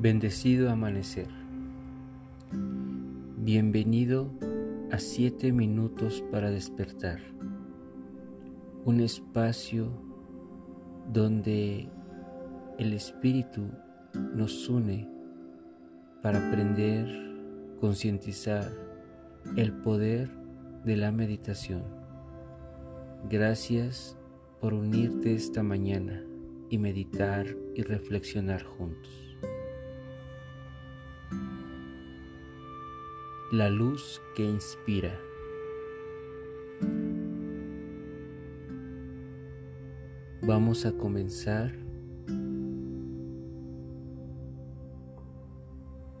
Bendecido amanecer. Bienvenido a siete minutos para despertar. Un espacio donde el Espíritu nos une para aprender, concientizar el poder de la meditación. Gracias por unirte esta mañana y meditar y reflexionar juntos. La luz que inspira. Vamos a comenzar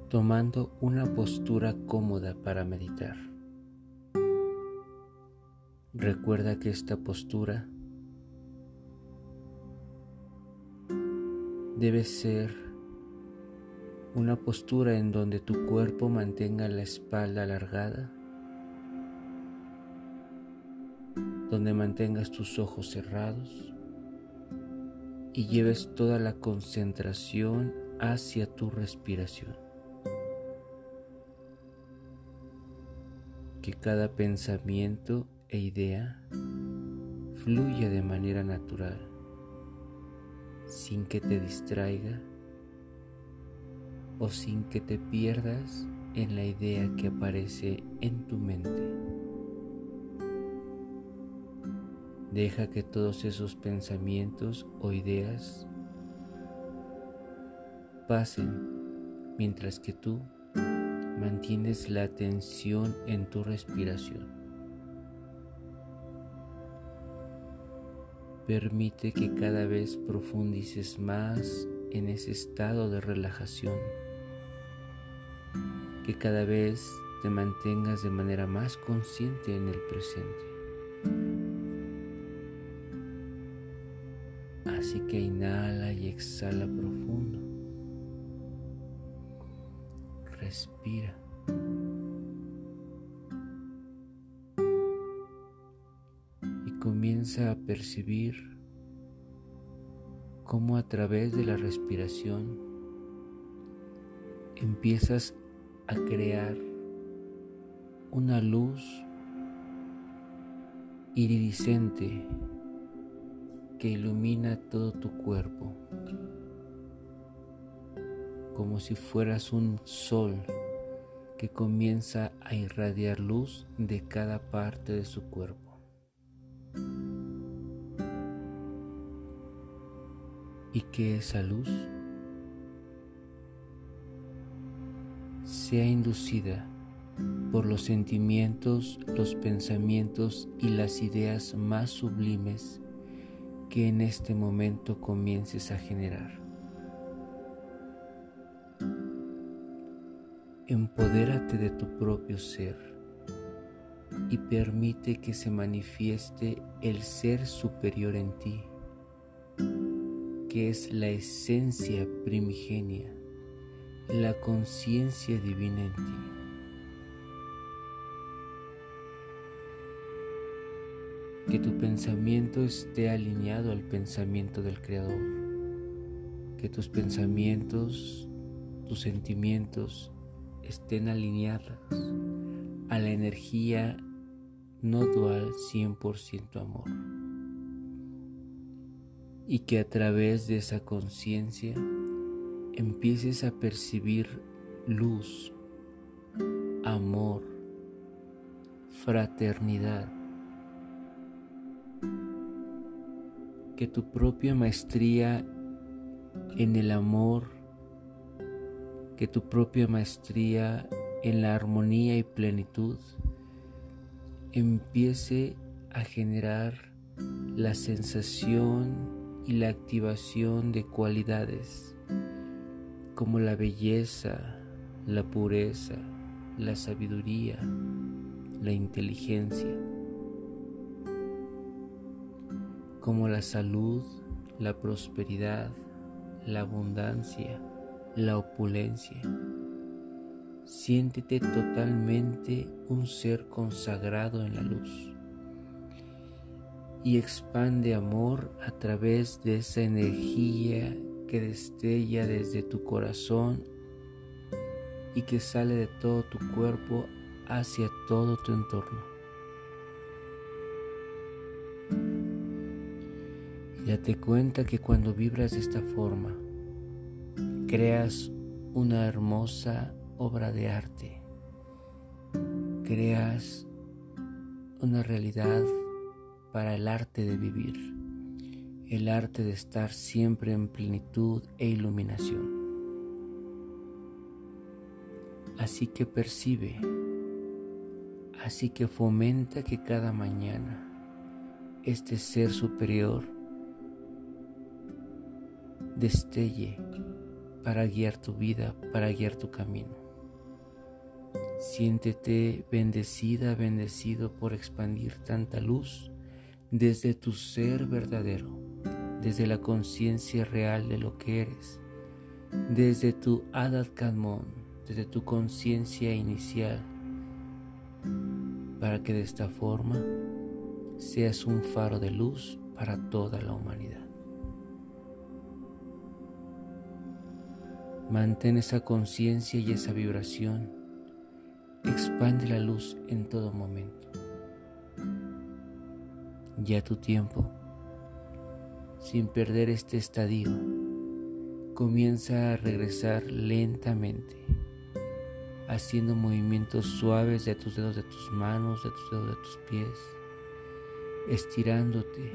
tomando una postura cómoda para meditar. Recuerda que esta postura debe ser una postura en donde tu cuerpo mantenga la espalda alargada, donde mantengas tus ojos cerrados y lleves toda la concentración hacia tu respiración. Que cada pensamiento e idea fluya de manera natural, sin que te distraiga o sin que te pierdas en la idea que aparece en tu mente. Deja que todos esos pensamientos o ideas pasen mientras que tú mantienes la atención en tu respiración. Permite que cada vez profundices más en ese estado de relajación que cada vez te mantengas de manera más consciente en el presente. Así que inhala y exhala profundo. Respira. Y comienza a percibir cómo a través de la respiración empiezas a crear una luz iridiscente que ilumina todo tu cuerpo, como si fueras un sol que comienza a irradiar luz de cada parte de su cuerpo. Y que esa luz sea inducida por los sentimientos, los pensamientos y las ideas más sublimes que en este momento comiences a generar. Empodérate de tu propio ser y permite que se manifieste el ser superior en ti, que es la esencia primigenia la conciencia divina en ti. Que tu pensamiento esté alineado al pensamiento del Creador. Que tus pensamientos, tus sentimientos estén alineados a la energía no dual 100% amor. Y que a través de esa conciencia empieces a percibir luz, amor, fraternidad, que tu propia maestría en el amor, que tu propia maestría en la armonía y plenitud empiece a generar la sensación y la activación de cualidades como la belleza, la pureza, la sabiduría, la inteligencia, como la salud, la prosperidad, la abundancia, la opulencia. Siéntete totalmente un ser consagrado en la luz y expande amor a través de esa energía que destella desde tu corazón y que sale de todo tu cuerpo hacia todo tu entorno. Date cuenta que cuando vibras de esta forma, creas una hermosa obra de arte, creas una realidad para el arte de vivir, el arte de estar siempre en plenitud e iluminación. Así que percibe, así que fomenta que cada mañana este ser superior destelle para guiar tu vida, para guiar tu camino. Siéntete bendecida, bendecido por expandir tanta luz desde tu ser verdadero, desde la conciencia real de lo que eres, desde tu Adat Kadmon, desde tu conciencia inicial, para que de esta forma seas un faro de luz para toda la humanidad. Mantén esa conciencia y esa vibración. Expande la luz en todo momento. Ya tu tiempo, sin perder este estadio, comienza a regresar lentamente, haciendo movimientos suaves de tus dedos de tus manos, de tus dedos de tus pies, estirándote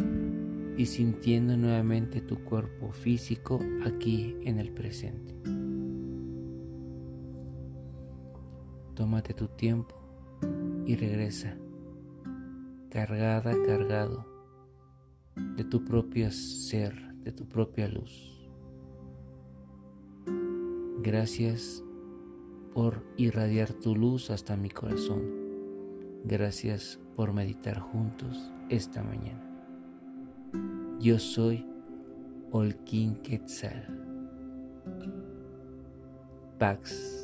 y sintiendo nuevamente tu cuerpo físico aquí en el presente. Tómate tu tiempo y regresa, cargada, cargado de tu propio ser, de tu propia luz. Gracias por irradiar tu luz hasta mi corazón. Gracias por meditar juntos esta mañana. Yo soy Olkin Quetzal. Pax.